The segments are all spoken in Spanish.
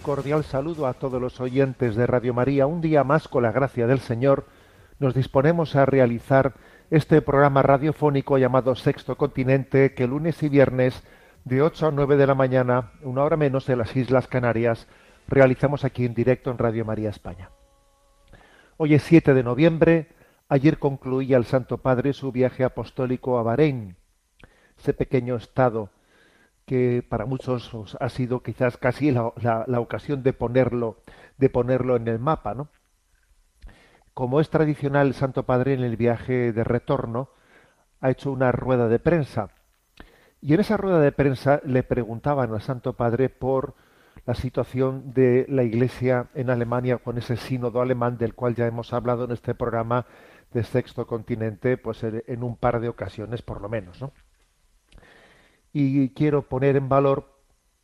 Cordial saludo a todos los oyentes de Radio María. Un día más, con la gracia del Señor, nos disponemos a realizar este programa radiofónico llamado Sexto Continente, que lunes y viernes, de 8 a 9 de la mañana, una hora menos de las Islas Canarias, realizamos aquí en directo en Radio María España. Hoy es 7 de noviembre. Ayer concluía el Santo Padre su viaje apostólico a Bahrein, ese pequeño estado que para muchos os ha sido quizás casi la, la- ocasión de ponerlo, de ponerlo en el mapa, ¿no? Como es tradicional, el Santo Padre en el viaje de retorno ha hecho una rueda de prensa. Y en esa rueda de prensa le preguntaban al Santo Padre por la situación de la Iglesia en Alemania con ese sínodo alemán del cual ya hemos hablado en este programa de Sexto Continente, pues en en un par de ocasiones por lo menos, ¿no? Y quiero poner en valor,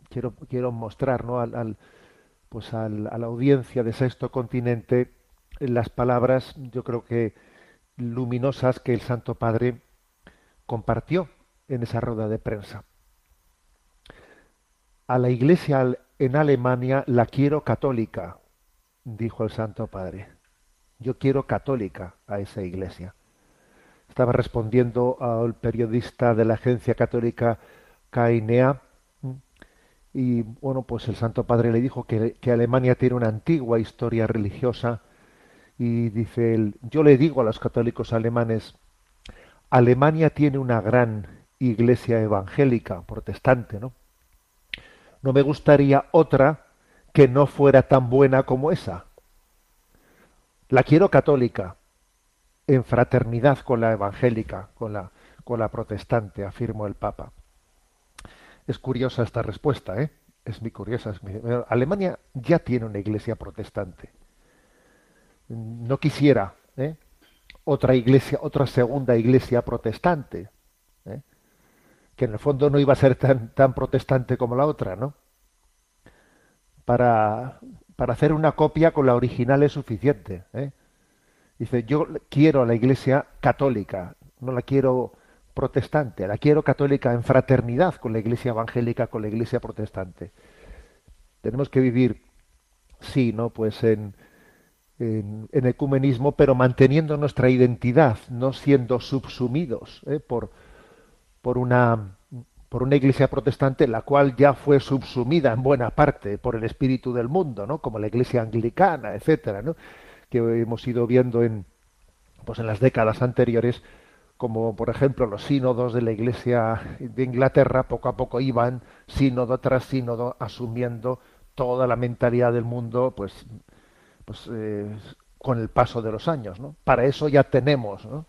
quiero, quiero mostrar ¿no? al, pues al- a la audiencia de Sexto Continente las palabras, yo creo que luminosas que el Santo Padre compartió en esa rueda de prensa. A la Iglesia en Alemania la quiero católica, dijo el Santo Padre. Yo quiero católica a esa Iglesia estaba respondiendo al periodista de la agencia católica Cainea y bueno pues el Santo Padre le dijo que, que Alemania tiene una antigua historia religiosa y dice él yo le digo a los católicos alemanes Alemania tiene una gran iglesia evangélica protestante no no me gustaría otra que no fuera tan buena como esa. La quiero católica en fraternidad con la evangélica, con la, con la protestante, afirmó el Papa. Es curiosa esta respuesta, ¿eh? Es muy curiosa. Alemania ya tiene una iglesia protestante. No quisiera ¿eh? otra iglesia, otra segunda iglesia protestante, ¿eh? que en el fondo no iba a ser tan, tan protestante como la otra, ¿no? Para, para hacer una copia con la original es suficiente, ¿eh? Dice, yo quiero a la iglesia católica, no la quiero protestante, la quiero católica en fraternidad con la iglesia evangélica, con la iglesia protestante. Tenemos que vivir, sí, ¿no? Pues en, en, en ecumenismo, pero manteniendo nuestra identidad, no siendo subsumidos ¿eh? por, por, una, por una iglesia protestante, la cual ya fue subsumida en buena parte por el espíritu del mundo, ¿no? Como la iglesia anglicana, etcétera, ¿no? Que hemos ido viendo en, pues en las décadas anteriores, como por ejemplo los sínodos de la Iglesia de Inglaterra poco a poco iban sínodo tras sínodo asumiendo toda la mentalidad del mundo, pues, pues eh, con el paso de los años, ¿no? Para eso ya tenemos, ¿no?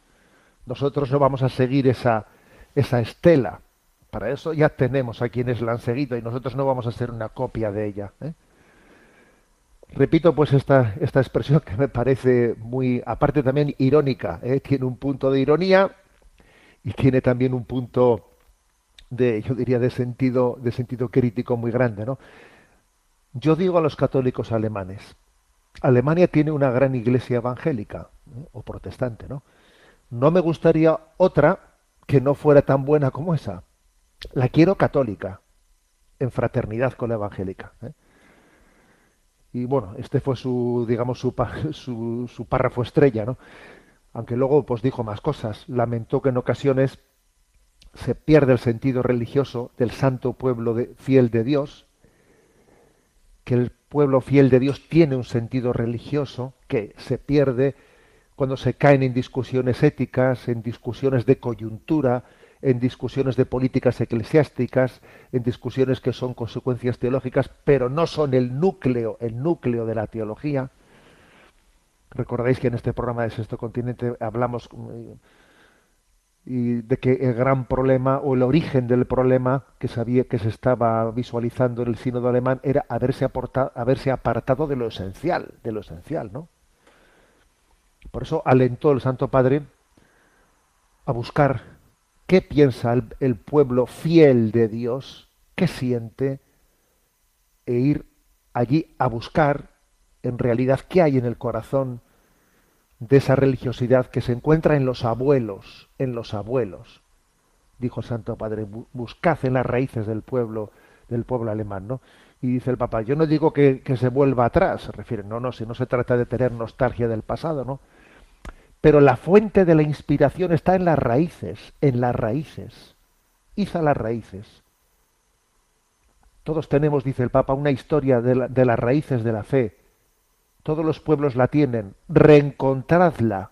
Nosotros no vamos a seguir esa esa estela. Para eso ya tenemos a quienes la han seguido y nosotros no vamos a ser una copia de ella. ¿eh? Repito pues esta, esta expresión que me parece muy, aparte también irónica, ¿eh? tiene un punto de ironía y tiene también un punto de, yo diría, de sentido, de sentido crítico muy grande, ¿no? Yo digo a los católicos alemanes, Alemania tiene una gran iglesia evangélica ¿eh? o protestante, ¿no? No me gustaría otra que no fuera tan buena como esa. La quiero católica, en fraternidad con la evangélica. ¿eh? Y bueno, este fue su, digamos, su, su, párrafo estrella, ¿no? Aunque luego pues dijo más cosas. Lamentó que en ocasiones se pierde el sentido religioso del santo pueblo fiel de Dios, que el pueblo fiel de Dios tiene un sentido religioso que se pierde cuando se caen en discusiones éticas, en discusiones de coyuntura, en discusiones de políticas eclesiásticas, en discusiones que son consecuencias teológicas, pero no son el núcleo, el núcleo de la teología. Recordáis que en este programa de Sexto Continente hablamos eh, y de que el gran problema o el origen del problema que sabía que se estaba visualizando en el sínodo alemán era haberse, aportado, haberse apartado de lo esencial, de lo esencial, ¿no? Por eso alentó el Santo Padre a buscar qué piensa el, pueblo fiel de Dios, qué siente, e ir allí a buscar en realidad qué hay en el corazón de esa religiosidad que se encuentra en los abuelos, en los abuelos, dijo el Santo Padre, buscad en las raíces del pueblo, del pueblo alemán, ¿no? Y dice el Papa, yo no digo que, que se vuelva atrás, se refiere, no, no, si no se trata de tener nostalgia del pasado, ¿no? Pero la fuente de la inspiración está en las raíces, en las raíces. Iza las raíces. Todos tenemos, dice el Papa, una historia de, la, de las raíces de la fe, todos los pueblos la tienen, reencontradla.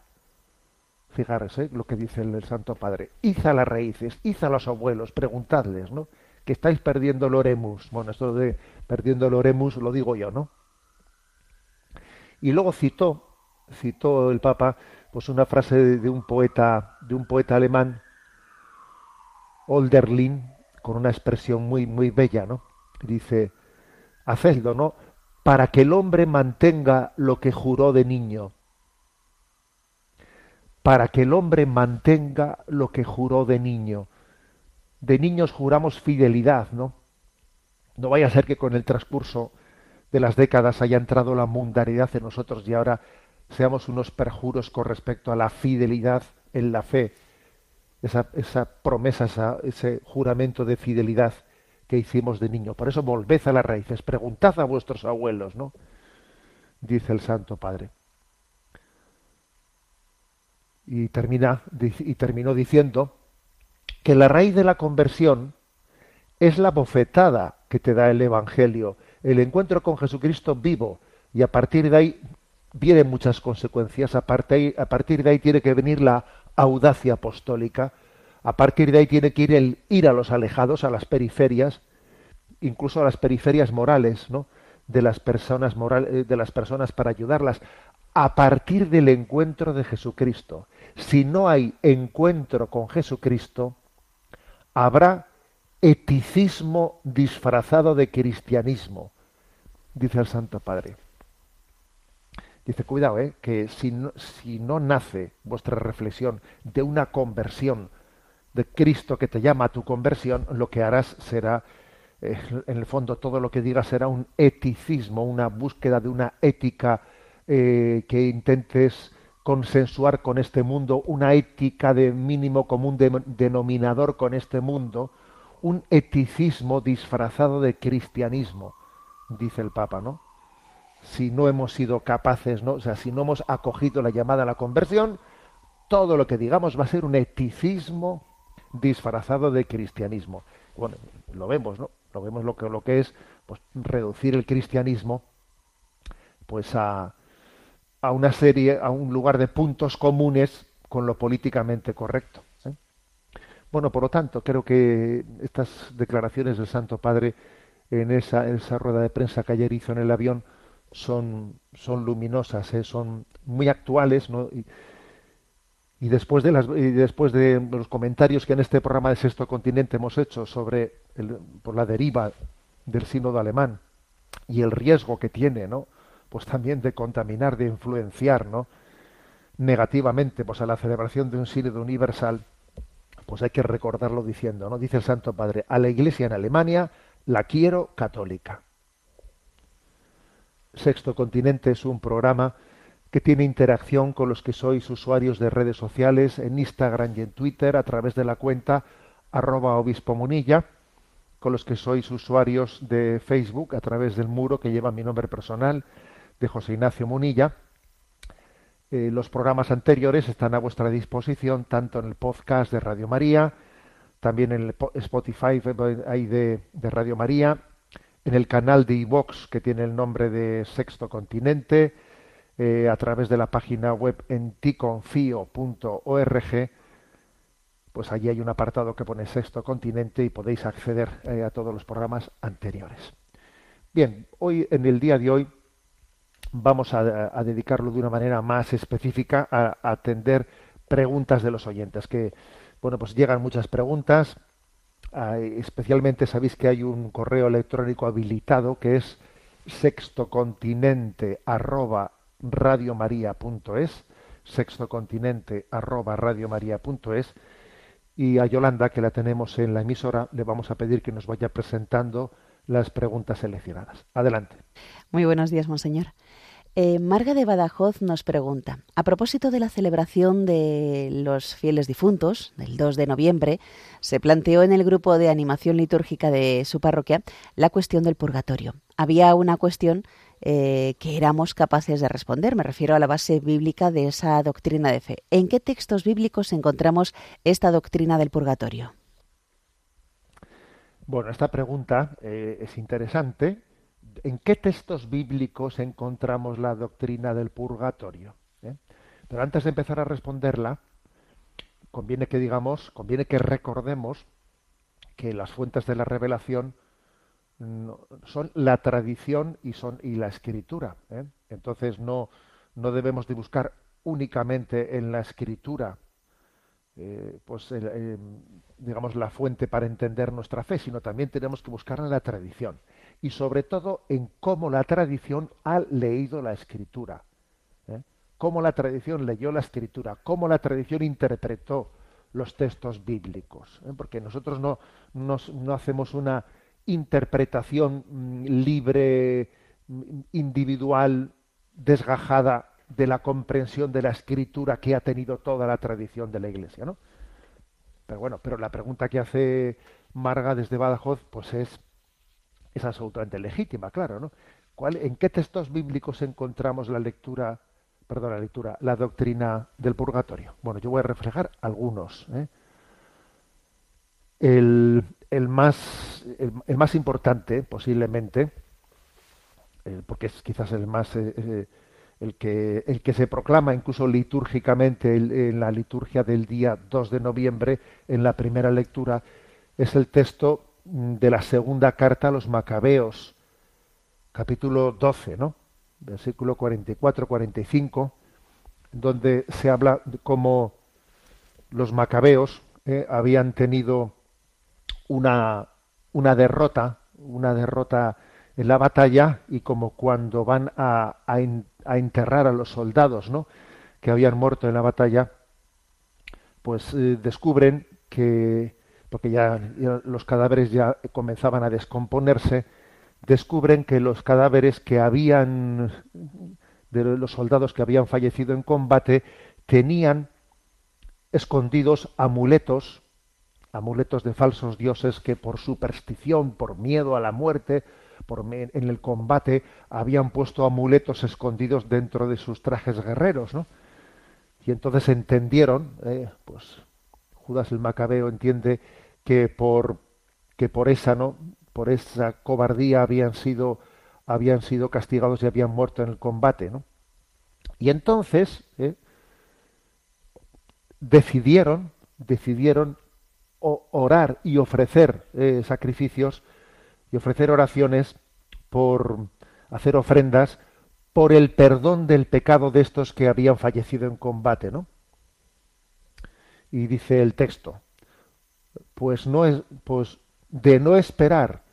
Fijaros ¿eh? lo que dice el, el, Santo Padre. Iza las raíces, iza los abuelos, preguntadles, ¿no? Que estáis perdiendo el oremus. Bueno, esto de perdiendo el oremus lo digo yo, ¿no? Y luego citó, citó el Papa, pues una frase de, un poeta, de un poeta alemán, Olderlin, con una expresión muy, muy bella, ¿no? Dice, hacedlo, ¿no? para que el hombre mantenga lo que juró de niño. Para que el hombre mantenga lo que juró de niño. De niños juramos fidelidad, ¿no? No vaya a ser que con el transcurso de las décadas haya entrado la mundanidad en nosotros y ahora seamos unos perjuros con respecto a la fidelidad en la fe. Esa, esa promesa, esa, ese juramento de fidelidad que hicimos de niño. Por eso volved a las raíces, preguntad a vuestros abuelos, ¿no? Dice el Santo Padre. Y, termina, y terminó diciendo que la raíz de la conversión es la bofetada que te da el Evangelio, el encuentro con Jesucristo vivo, y a partir de ahí vienen muchas consecuencias, a partir, de ahí tiene que venir la audacia apostólica, a partir de ahí tiene que ir el ir a los alejados, a las periferias, incluso a las periferias morales, ¿no? de las personas morales, de las personas para ayudarlas a partir del encuentro de Jesucristo. Si no hay encuentro con Jesucristo, habrá eticismo disfrazado de cristianismo, dice el Santo Padre. Dice, cuidado, ¿eh? que si no, si no nace vuestra reflexión de una conversión de Cristo que te llama a tu conversión, lo que harás será, eh, en el fondo, todo lo que digas será un eticismo, una búsqueda de una ética eh, que intentes consensuar con este mundo, una ética de mínimo común de, denominador con este mundo, un eticismo disfrazado de cristianismo, dice el Papa, ¿no? Si no hemos sido capaces, ¿no? O sea, si no hemos acogido la llamada a la conversión, todo lo que digamos va a ser un eticismo disfrazado de cristianismo. Bueno, lo vemos, ¿no? Lo vemos lo que, lo que es pues, reducir el cristianismo pues a, a una serie, a un lugar de puntos comunes con lo políticamente correcto. ¿eh? Bueno, por lo tanto, creo que estas declaraciones del Santo Padre en esa, en esa rueda de prensa que ayer hizo en el avión son, son luminosas, ¿eh? son muy actuales, ¿no? Y, y después de, las, y después de los comentarios que en este programa de Sexto Continente hemos hecho sobre el, por la deriva del sínodo alemán y el riesgo que tiene, ¿no? Pues también de contaminar, de influenciar, ¿no? Negativamente, pues a la celebración de un sínodo universal, pues hay que recordarlo diciendo, ¿no? Dice el Santo Padre, a la Iglesia en Alemania la quiero católica. Sexto Continente es un programa que tiene interacción con los que sois usuarios de redes sociales en Instagram y en Twitter a través de la cuenta arroba obispo munilla, con los que sois usuarios de Facebook a través del muro que lleva mi nombre personal de José Ignacio Munilla. Eh, los programas anteriores están a vuestra disposición tanto en el podcast de Radio María, también en el Spotify de Radio María, en el canal de iVox que tiene el nombre de Sexto Continente, eh, a través de la página web en ticonfio.org, pues allí hay un apartado que pone Sexto Continente y podéis acceder eh, a todos los programas anteriores. Bien, hoy en el día de hoy vamos a, dedicarlo de una manera más específica a, a atender preguntas de los oyentes, que bueno, pues llegan muchas preguntas, especialmente sabéis que hay un correo electrónico habilitado que es sextocontinente arroba radiomaria.es, sextocontinente arroba y a Yolanda, que la tenemos en la emisora, le vamos a pedir que nos vaya presentando las preguntas seleccionadas. Adelante. Muy buenos días, monseñor. Eh, Marga de Badajoz nos pregunta, a propósito de la celebración de los fieles difuntos, del 2 de noviembre, se planteó en el grupo de animación litúrgica de su parroquia la cuestión del purgatorio. Había una cuestión eh, que éramos capaces de responder, me refiero a la base bíblica de esa doctrina de fe. ¿En qué textos bíblicos encontramos esta doctrina del purgatorio? Bueno, esta pregunta eh, es interesante. ¿En qué textos bíblicos encontramos la doctrina del purgatorio? ¿Eh? Pero antes de empezar a responderla, conviene que digamos, conviene que recordemos que las fuentes de la revelación son la tradición y son y la escritura. ¿eh? Entonces no no debemos de buscar únicamente en la escritura eh, pues digamos la fuente para entender nuestra fe, sino también tenemos que buscar en la tradición y sobre todo en cómo la tradición ha leído la escritura, ¿eh? cómo la tradición leyó la escritura, cómo la tradición interpretó los textos bíblicos, ¿eh? porque nosotros no, nos- no hacemos una interpretación mm, libre, mm, individual, desgajada de la comprensión de la escritura que ha tenido toda la tradición de la Iglesia, ¿no? Pero bueno, pero la pregunta que hace Marga desde Badajoz, pues es, es absolutamente legítima, claro, ¿no? ¿Cuál, ¿En qué textos bíblicos encontramos la lectura, perdón, la lectura, la doctrina del purgatorio? Bueno, yo voy a reflejar algunos. ¿eh? El, más, importante, posiblemente, eh, porque es quizás el más eh, el que el que se proclama incluso litúrgicamente en la liturgia del día 2 de noviembre en la primera lectura es el texto de la segunda carta a los macabeos capítulo 12 no versículo 44 45 donde se habla de cómo los macabeos eh, habían tenido una, una derrota, una derrota en la batalla y como cuando van a, a enterrar a los soldados ¿no? que habían muerto en la batalla, pues eh, descubren que, porque ya, los cadáveres ya comenzaban a descomponerse, descubren que los cadáveres que habían, de los soldados que habían fallecido en combate, tenían escondidos amuletos, amuletos de falsos dioses que por superstición, por miedo a la muerte, por en el combate, habían puesto amuletos escondidos dentro de sus trajes guerreros, ¿no? Y entonces entendieron, eh, pues Judas el Macabeo entiende que por que por esa no, por esa cobardía habían sido habían sido castigados y habían muerto en el combate, ¿no? Y entonces eh, decidieron decidieron orar y ofrecer eh, sacrificios y ofrecer oraciones por hacer ofrendas por el perdón del pecado de estos que habían fallecido en combate, ¿no? Y dice el texto, pues no es pues de no esperar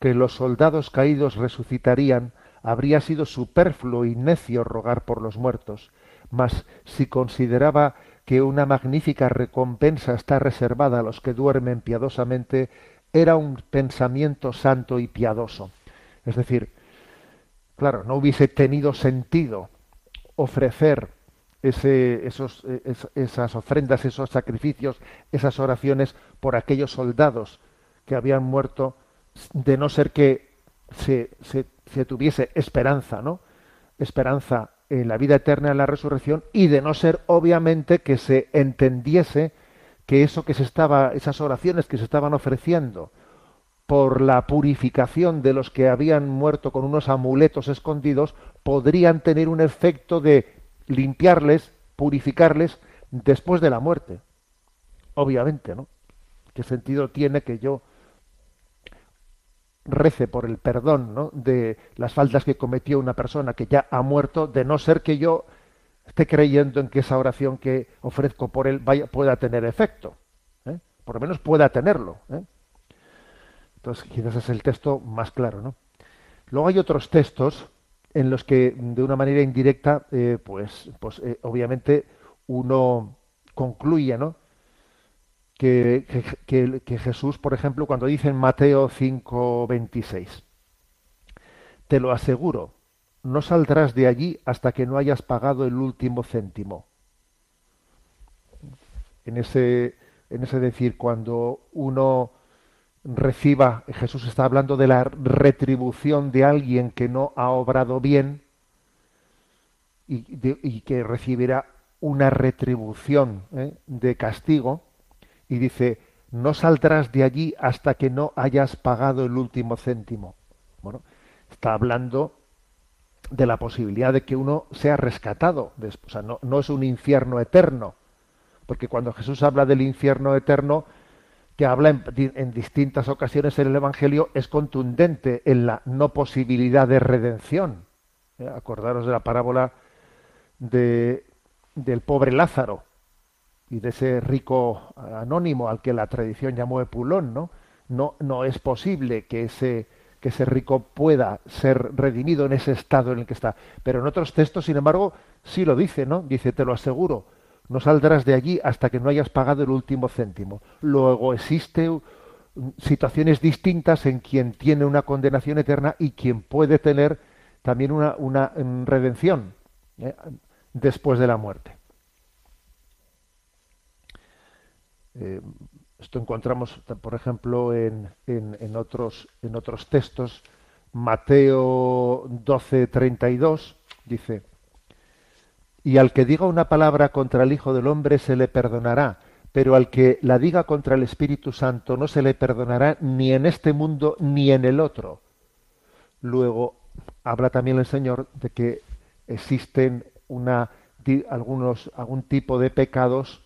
que los soldados caídos resucitarían, habría sido superfluo y necio rogar por los muertos, mas si consideraba que una magnífica recompensa está reservada a los que duermen piadosamente, era un pensamiento santo y piadoso. Es decir, claro, no hubiese tenido sentido ofrecer esos, es- esas ofrendas, esos sacrificios, esas oraciones por aquellos soldados que habían muerto, de no ser que se, se- se tuviese esperanza, ¿no? Esperanza en la vida eterna, en la resurrección, y de no ser, obviamente, que se entendiese que eso que se estaba, esas oraciones que se estaban ofreciendo por la purificación de los que habían muerto con unos amuletos escondidos, podrían tener un efecto de limpiarles, purificarles después de la muerte. obviamente, ¿no? ¿Qué sentido tiene que yo rece por el perdón de las faltas que cometió una persona que ya ha muerto, de no ser que yo esté creyendo en que esa oración que ofrezco por él pueda tener efecto. ¿eh? Por lo menos pueda tenerlo. ¿eh? Entonces, quizás es el texto más claro. ¿no? Luego hay otros textos en los que, de una manera indirecta, eh, pues, pues eh, obviamente uno concluye, ¿no? Que, que, que, Jesús, por ejemplo, cuando dice en Mateo 5:26, te lo aseguro, no saldrás de allí hasta que no hayas pagado el último céntimo. En ese, en ese decir, cuando uno reciba, Jesús está hablando de la retribución de alguien que no ha obrado bien y, que recibirá una retribución ¿eh? de castigo, y dice, no saldrás de allí hasta que no hayas pagado el último céntimo. Bueno, está hablando de la posibilidad de que uno sea rescatado. No, no es un infierno eterno, porque cuando Jesús habla del infierno eterno, que habla en, en, distintas ocasiones en el Evangelio, es contundente en la no posibilidad de redención. ¿Eh? Acordaros de la parábola de, del pobre Lázaro y de ese rico anónimo al que la tradición llamó Epulón, ¿no? No, no es posible que ese, que ese rico pueda ser redimido en ese estado en el que está. Pero en otros textos, sin embargo, sí lo dice, ¿no? Dice, te lo aseguro, no saldrás de allí hasta que no hayas pagado el último céntimo. Luego existe situaciones distintas en quien tiene una condenación eterna y quien puede tener también una, una redención ¿eh? después de la muerte. Eh, esto encontramos, por ejemplo, en, en, en, otros, en otros textos. Mateo 12, 32 dice, y al que diga una palabra contra el Hijo del Hombre se le perdonará, pero al que la diga contra el Espíritu Santo no se le perdonará ni en este mundo ni en el otro. Luego habla también el Señor de que existen una, algunos, algún tipo de pecados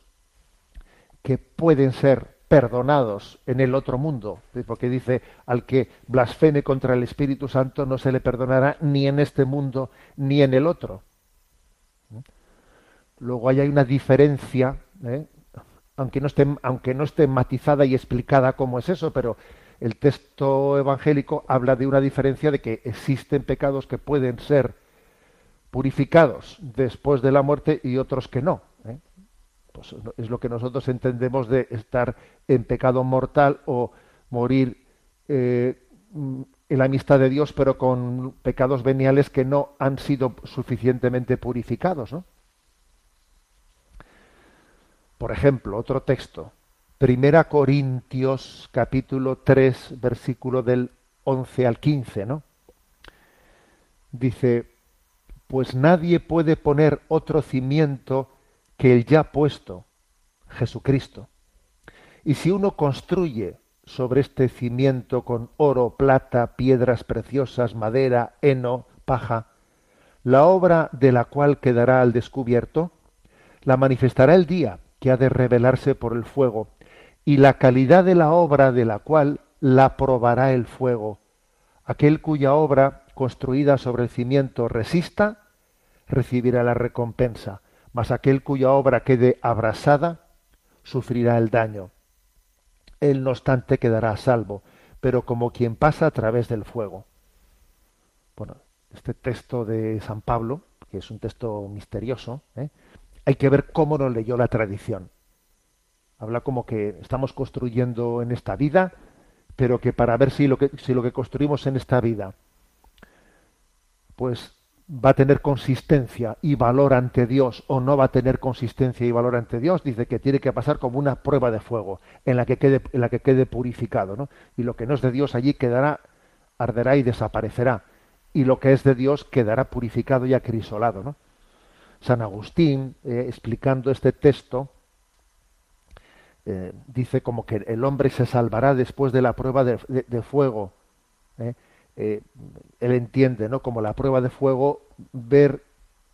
que pueden ser perdonados en el otro mundo, porque dice, al que blasfeme contra el Espíritu Santo no se le perdonará ni en este mundo ni en el otro. Luego ahí hay una diferencia, ¿eh? aunque, no esté, aunque no esté matizada y explicada cómo es eso, pero el texto evangélico habla de una diferencia de que existen pecados que pueden ser purificados después de la muerte y otros que no. ¿eh? Pues es lo que nosotros entendemos de estar en pecado mortal o morir eh, en la amistad de Dios, pero con pecados veniales que no han sido suficientemente purificados. ¿no? Por ejemplo, otro texto, Primera Corintios capítulo 3, versículo del 11 al 15, ¿no? Dice, pues nadie puede poner otro cimiento que el ya puesto, Jesucristo. Y si uno construye sobre este cimiento con oro, plata, piedras preciosas, madera, heno, paja, la obra de la cual quedará al descubierto, la manifestará el día que ha de revelarse por el fuego, y la calidad de la obra de la cual la probará el fuego. Aquel cuya obra, construida sobre el cimiento, resista, recibirá la recompensa, mas aquel cuya obra quede abrasada, sufrirá el daño. Él, no obstante, quedará a salvo, pero como quien pasa a través del fuego. Bueno, este texto de San Pablo, que es un texto misterioso, ¿eh? Hay que ver cómo lo leyó la tradición. Habla como que estamos construyendo en esta vida, pero que para ver si lo que, construimos en esta vida pues va a tener consistencia y valor ante Dios o no va a tener consistencia y valor ante Dios, dice que tiene que pasar como una prueba de fuego en la que quede, en la que quede purificado, ¿no? Y lo que no es de Dios allí quedará, arderá y desaparecerá. Y lo que es de Dios quedará purificado y acrisolado, ¿no? San Agustín, eh, explicando este texto, eh, dice como que el hombre se salvará después de la prueba de, fuego. ¿eh? él entiende, ¿no? Como la prueba de fuego, ver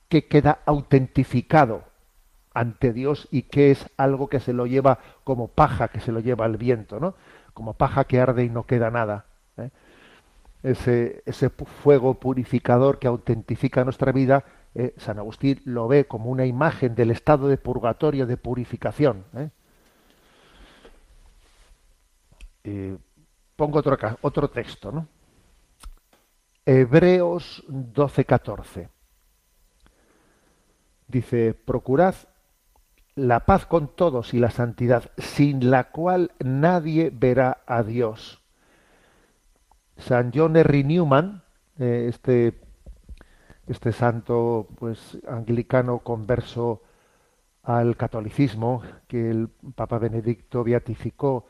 que queda autentificado ante Dios y qué es algo que se lo lleva como paja que se lo lleva el viento, ¿no? Como paja que arde y no queda nada. Ese, ese fuego purificador que autentifica nuestra vida, eh, San Agustín lo ve como una imagen del estado de purgatorio, de purificación. ¿eh? pongo otro, texto, ¿no? Hebreos 12:14. Dice, procurad la paz con todos y la santidad, sin la cual nadie verá a Dios. San John Henry Newman, eh, este, este santo pues anglicano converso al catolicismo que el Papa Benedicto beatificó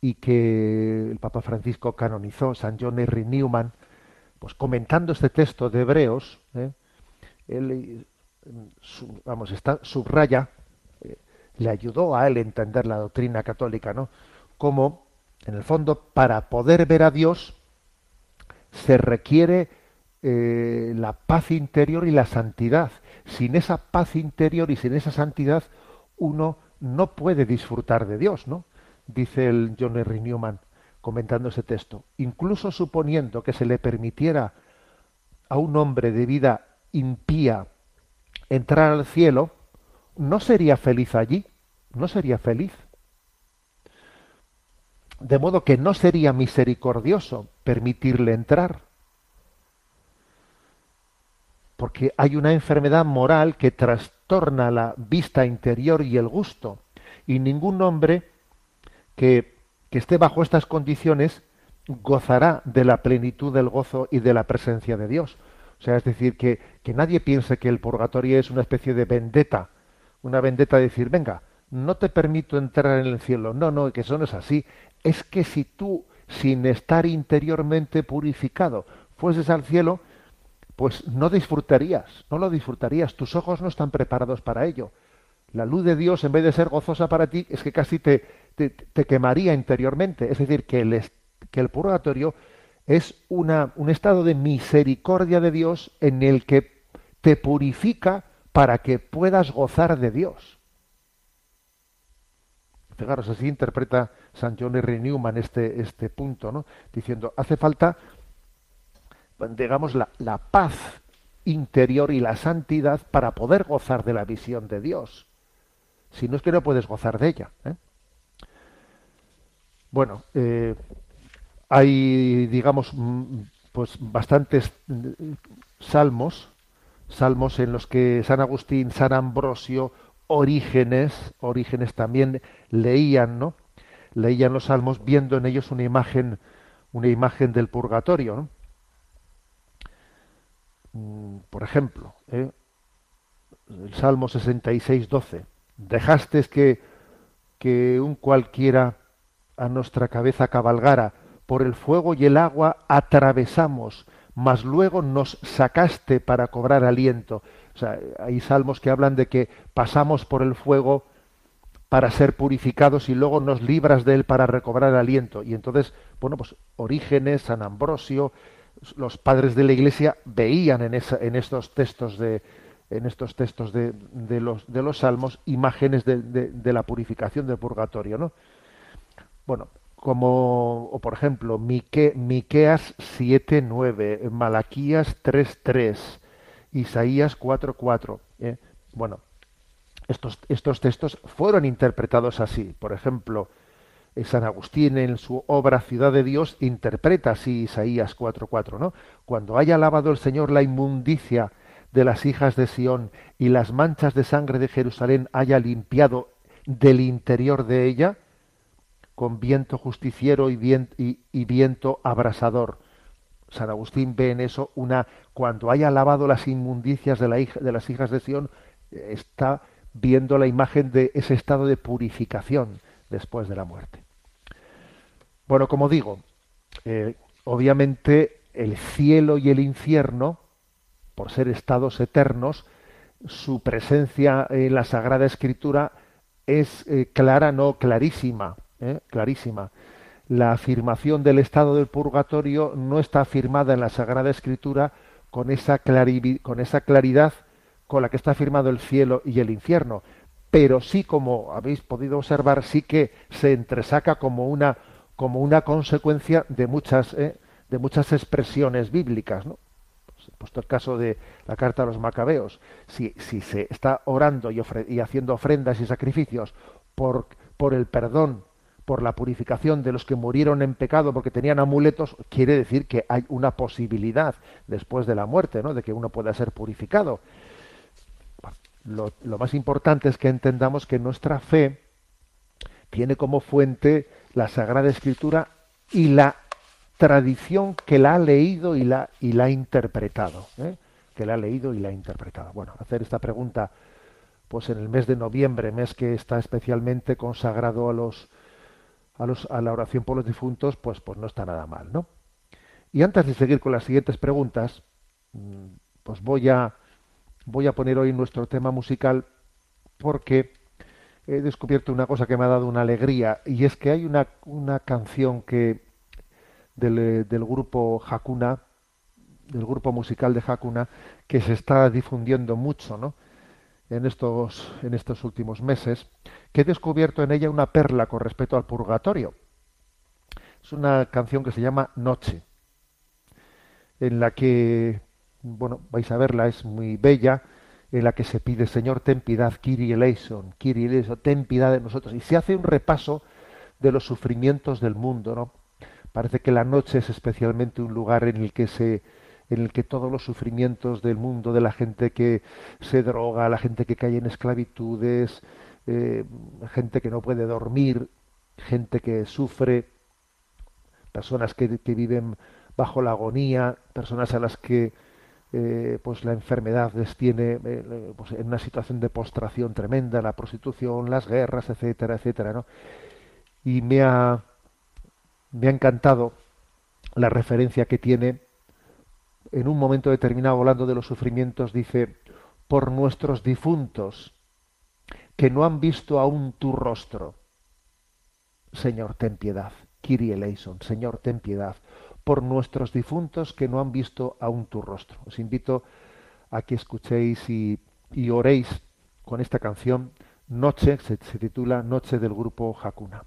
y que el Papa Francisco canonizó, San John Henry Newman, pues comentando este texto de Hebreos, ¿eh? él vamos, está, subraya, eh, le ayudó a él entender la doctrina católica, ¿no? Como, en el fondo, para poder ver a Dios se requiere eh, la paz interior y la santidad. Sin esa paz interior y sin esa santidad, uno no puede disfrutar de Dios, ¿no? dice el John Henry Newman comentando ese texto, incluso suponiendo que se le permitiera a un hombre de vida impía entrar al cielo, no sería feliz allí, no sería feliz. De modo que no sería misericordioso permitirle entrar. Porque hay una enfermedad moral que trastorna la vista interior y el gusto. Y ningún hombre que, esté bajo estas condiciones gozará de la plenitud del gozo y de la presencia de Dios. O sea, es decir, que, que, nadie piense que el purgatorio es una especie de vendetta, una vendetta de decir, venga, no te permito entrar en el cielo. No, no, que eso no es así. Es que si tú, sin estar interiormente purificado, fueses al cielo, pues no disfrutarías, no lo disfrutarías. Tus ojos no están preparados para ello. La luz de Dios, en vez de ser gozosa para ti, es que casi te, te, quemaría interiormente. Es decir, que el, purgatorio es una, un estado de misericordia de Dios en el que te purifica para que puedas gozar de Dios. Fijaros, así interpreta San John R. Newman este, este punto, ¿no? diciendo, hace falta, digamos, la, paz interior y la santidad para poder gozar de la visión de Dios. Si no es que no puedes gozar de ella. ¿eh? Bueno, eh, hay, digamos, pues bastantes mm, salmos, salmos en los que San Agustín, San Ambrosio, Orígenes, Orígenes también leían, ¿no? Leían los salmos viendo en ellos una imagen, una imagen del purgatorio, mm, Por ejemplo, ¿eh? el Salmo 66, 12. Dejaste que, que un cualquiera a nuestra cabeza cabalgara, por el fuego y el agua atravesamos, mas luego nos sacaste para cobrar aliento. O sea, hay salmos que hablan de que pasamos por el fuego para ser purificados y luego nos libras de él para recobrar aliento. Y entonces, bueno, pues Orígenes, San Ambrosio, los padres de la Iglesia veían en, estos textos de en estos textos de, los, salmos imágenes de, la purificación del purgatorio, ¿no? Bueno, como, o por ejemplo, Mique, Miqueas 7.9, Malaquías 3.3, Isaías 4.4. ¿eh? Bueno, estos, textos fueron interpretados así. Por ejemplo, San Agustín en su obra Ciudad de Dios interpreta así Isaías 4.4, ¿no? Cuando haya lavado el Señor la inmundicia de las hijas de Sión y las manchas de sangre de Jerusalén haya limpiado del interior de ella, con viento justiciero y viento, abrasador. San Agustín ve en eso una cuando haya lavado las inmundicias de, de las hijas de Sión está viendo la imagen de ese estado de purificación después de la muerte. Bueno, como digo, eh, obviamente el cielo y el infierno, por ser estados eternos, su presencia en la Sagrada Escritura es eh, clara, no clarísima. ¿eh? clarísima. La afirmación del estado del purgatorio no está afirmada en la Sagrada Escritura con esa, con esa claridad con la que está firmado el cielo y el infierno, pero sí, como habéis podido observar, sí que se entresaca como una, como una consecuencia de muchas, eh, de muchas expresiones bíblicas, ¿no? Pues, puesto el caso de la carta a los macabeos, si, si se está orando y, y haciendo ofrendas y sacrificios por, por el perdón, por la purificación de los que murieron en pecado porque tenían amuletos, quiere decir que hay una posibilidad después de la muerte, ¿no? de que uno pueda ser purificado. Lo, lo más importante es que entendamos que nuestra fe tiene como fuente la Sagrada Escritura y la tradición que la ha leído y la, y la ha interpretado. ¿eh? Que la ha leído y la ha interpretado. Bueno, hacer esta pregunta pues en el mes de noviembre, mes que está especialmente consagrado a los a los a la oración por los difuntos, pues pues no está nada mal, ¿no? Y antes de seguir con las siguientes preguntas, mm, pues voy a voy a poner hoy nuestro tema musical porque he descubierto una cosa que me ha dado una alegría y es que hay una, una canción que del, eh, del grupo Hakuna, del grupo musical de Hakuna, que se está difundiendo mucho, ¿no? En estos, en estos últimos meses, que he descubierto en ella una perla con respecto al purgatorio. Es una canción que se llama Noche, en la que, bueno, vais a verla, es muy bella, en la que se pide, Señor, ten piedad, Kiri eleison, Kiri eleison, ten piedad de nosotros. Y se hace un repaso de los sufrimientos del mundo, ¿no? Parece que la noche es especialmente un lugar en el que se en el que todos los sufrimientos del mundo, de la gente que se droga, la gente que cae en esclavitudes, eh, gente que no puede dormir, gente que sufre, personas que, que viven bajo la agonía, personas a las que eh, pues la enfermedad les tiene eh, pues en una situación de postración tremenda, la prostitución, las guerras, etcétera, etcétera, ¿no? Y me ha me ha encantado la referencia que tiene en un momento determinado hablando de los sufrimientos dice por nuestros difuntos que no han visto aún tu rostro Señor ten piedad Kyrie eleison Señor ten piedad por nuestros difuntos que no han visto aún tu rostro. Os invito a que escuchéis y, oréis con esta canción Noche se, se titula Noche del grupo Hakuna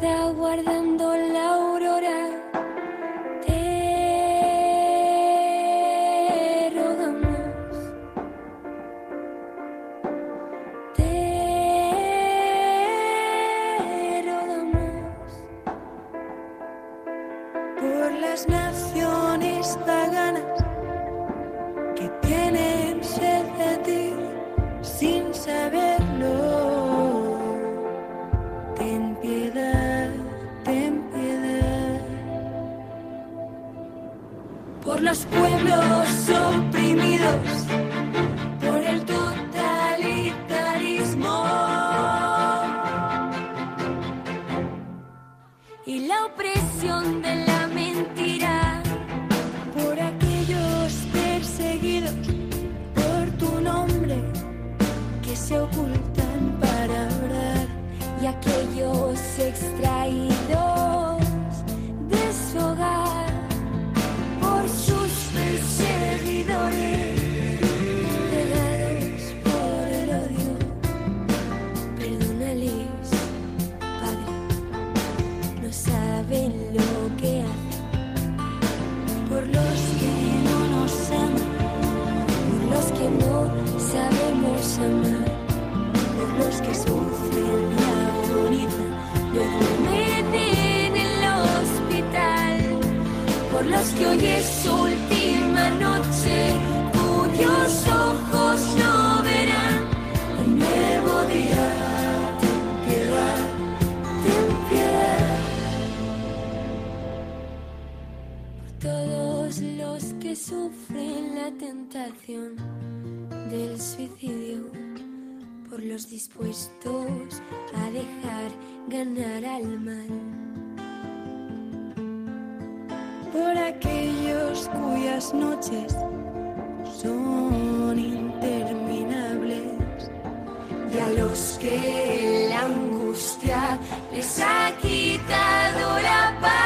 te reza guardando la sufren la tentación del suicidio, por los dispuestos a dejar ganar al mal, por aquellos cuyas noches son interminables y a los que la angustia les ha quitado la paz.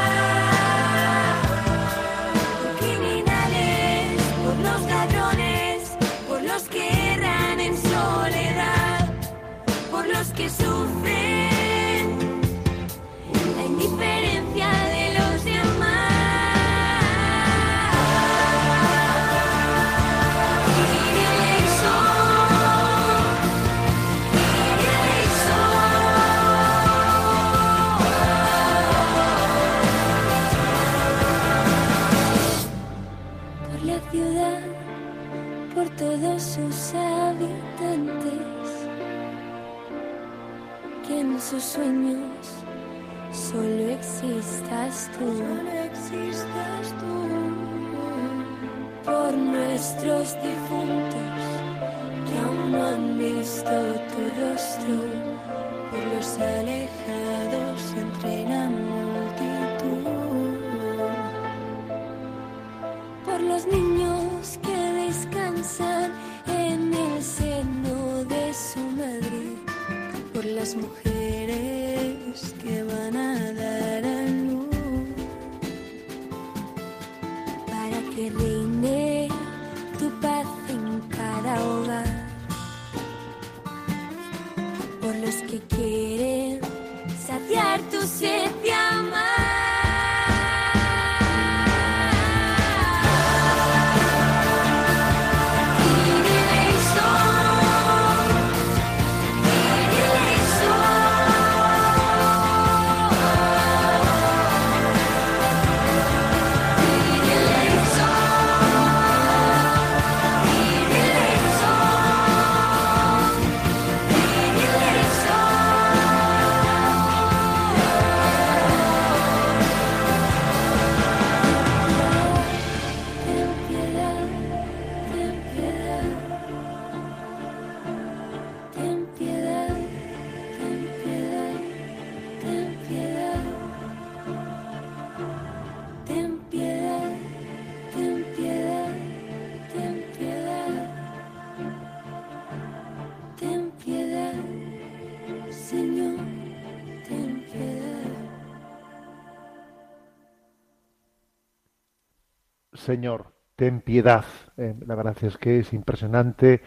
Señor, ten piedad. Eh, la verdad es que es impresionante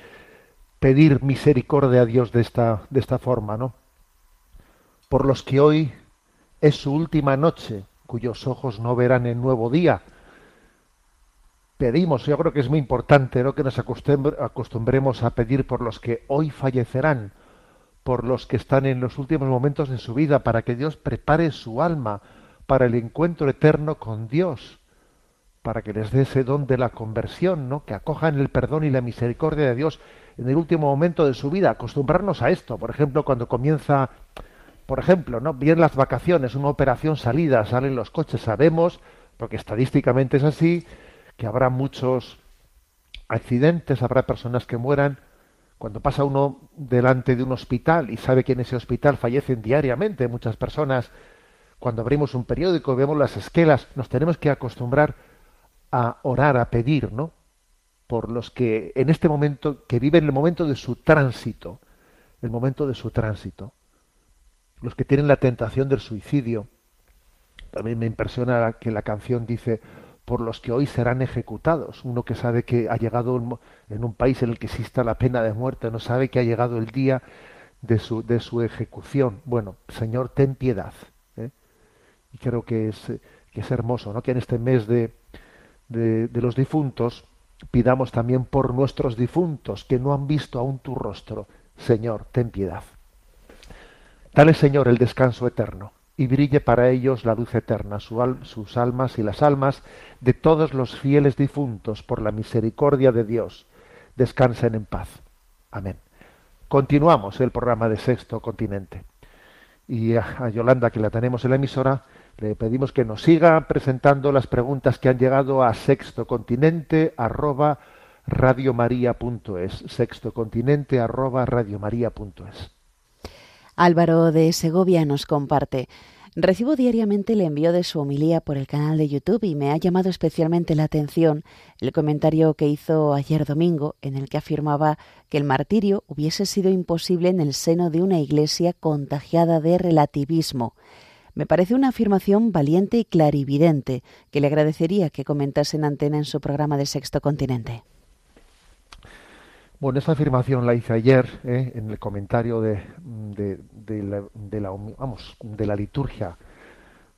pedir misericordia a Dios de esta, de esta forma, ¿no? Por los que hoy es su última noche, cuyos ojos no verán el nuevo día. Pedimos, yo creo que es muy importante, ¿no? Que nos acostumbre- acostumbremos a pedir por los que hoy fallecerán, por los que están en los últimos momentos de su vida, para que Dios prepare su alma para el encuentro eterno con Dios para que les dé ese don de la conversión, ¿no? Que acojan el perdón y la misericordia de Dios en el último momento de su vida, acostumbrarnos a esto. Por ejemplo, cuando comienza, por ejemplo, ¿no? Bien las vacaciones, una operación salida, salen los coches, sabemos, porque estadísticamente es así, que habrá muchos accidentes, habrá personas que mueran. Cuando pasa uno delante de un hospital y sabe que en ese hospital fallecen diariamente muchas personas, cuando abrimos un periódico vemos las esquelas, nos tenemos que acostumbrar a orar, a pedir, ¿no? por los que en este momento, que viven el momento de su tránsito, el momento de su tránsito, los que tienen la tentación del suicidio. También me impresiona que la canción dice por los que hoy serán ejecutados. Uno que sabe que ha llegado en un país en el que exista la pena de muerte, no sabe que ha llegado el día de su, de su ejecución. Bueno, Señor, ten piedad. ¿eh? Y creo que es, que es hermoso, ¿no? Que en este mes de, de, los difuntos pidamos también por nuestros difuntos que no han visto aún tu rostro. Señor, ten piedad. Dale, Señor, el descanso eterno y brille para ellos la luz eterna, su al- sus almas y las almas de todos los fieles difuntos por la misericordia de Dios. Descansen en paz. Amén. Continuamos el programa de Sexto Continente. Y a, a Yolanda, que la tenemos en la emisora, le pedimos que nos siga presentando las preguntas que han llegado a sextocontinente arroba radiomaria.es. Sextocontinente arroba radiomaria.es. Álvaro de Segovia nos comparte. Recibo diariamente el envío de su homilía por el canal de YouTube y me ha llamado especialmente la atención el comentario que hizo ayer domingo en el que afirmaba que el martirio hubiese sido imposible en el seno de una iglesia contagiada de relativismo. Me parece una afirmación valiente y clarividente que le agradecería que comentase en antena en su programa de Sexto Continente. Bueno, esa afirmación la hice ayer ¿eh? en el comentario de, la, de la liturgia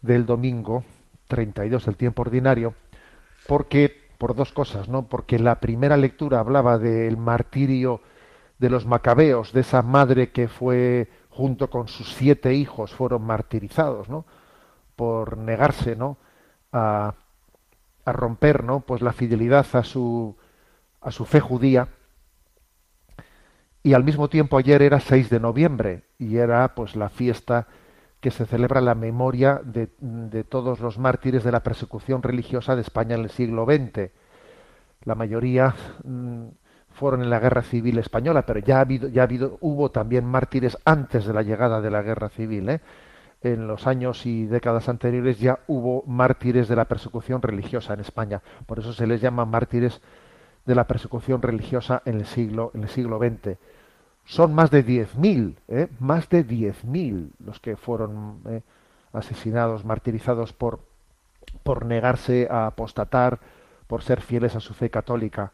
del domingo 32 del tiempo ordinario, porque por dos cosas, ¿no? Porque la primera lectura hablaba del martirio de los macabeos, de esa madre que fue junto con sus siete hijos fueron martirizados, ¿no? Por negarse, ¿no? A, romper, ¿no? Pues la fidelidad a su a su fe judía y al mismo tiempo ayer era 6 de noviembre y era pues la fiesta que se celebra la memoria de, de, todos los mártires de la persecución religiosa de España en el siglo XX. La mayoría mmm, fueron en la Guerra Civil española, pero ya ha habido, ya ha habido, hubo también mártires antes de la llegada de la Guerra Civil. ¿eh? En los años y décadas anteriores ya hubo mártires de la persecución religiosa en España. Por eso se les llama mártires de la persecución religiosa en el siglo, en el siglo XX son más de 10.000, ¿eh? más de 10.000 los que fueron ¿eh? asesinados, martirizados por, por negarse a apostatar, por ser fieles a su fe católica.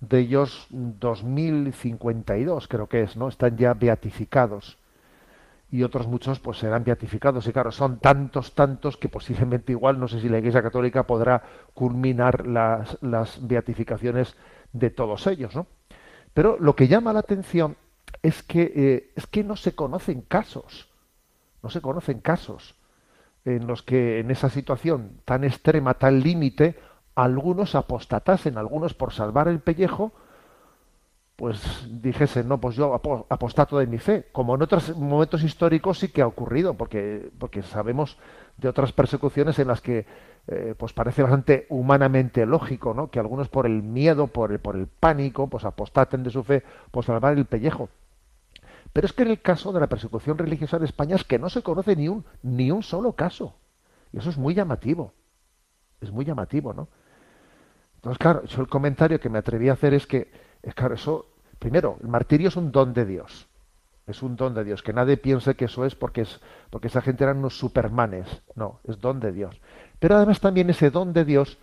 De ellos, 2.052 creo que es, ¿no? Están ya beatificados. Y otros muchos pues serán beatificados. Y claro, son tantos, tantos que posiblemente igual, no sé si la Iglesia Católica podrá culminar las, las beatificaciones de todos ellos, ¿no? Pero lo que llama la atención es que, eh, es que no se conocen casos, no se conocen casos en los que en esa situación tan extrema, tan límite, algunos apostatasen, algunos por salvar el pellejo, pues dijesen, no, pues yo apostato de mi fe, como en otros momentos históricos sí que ha ocurrido, porque, porque sabemos de otras persecuciones en las que eh, pues parece bastante humanamente lógico, ¿no? Que algunos por el miedo, por el, por el pánico, pues apostaten de su fe por salvar el pellejo. Pero es que en el caso de la persecución religiosa en España es que no se conoce ni un, ni un solo caso. Y eso es muy llamativo. Es muy llamativo, ¿no? Entonces, claro, yo el comentario que me atreví a hacer es que, claro, eso, primero, el martirio es un don de Dios. Es un don de Dios. Que nadie piense que eso es porque, porque esa gente eran unos supermanes. No, es don de Dios. Pero además también ese don de Dios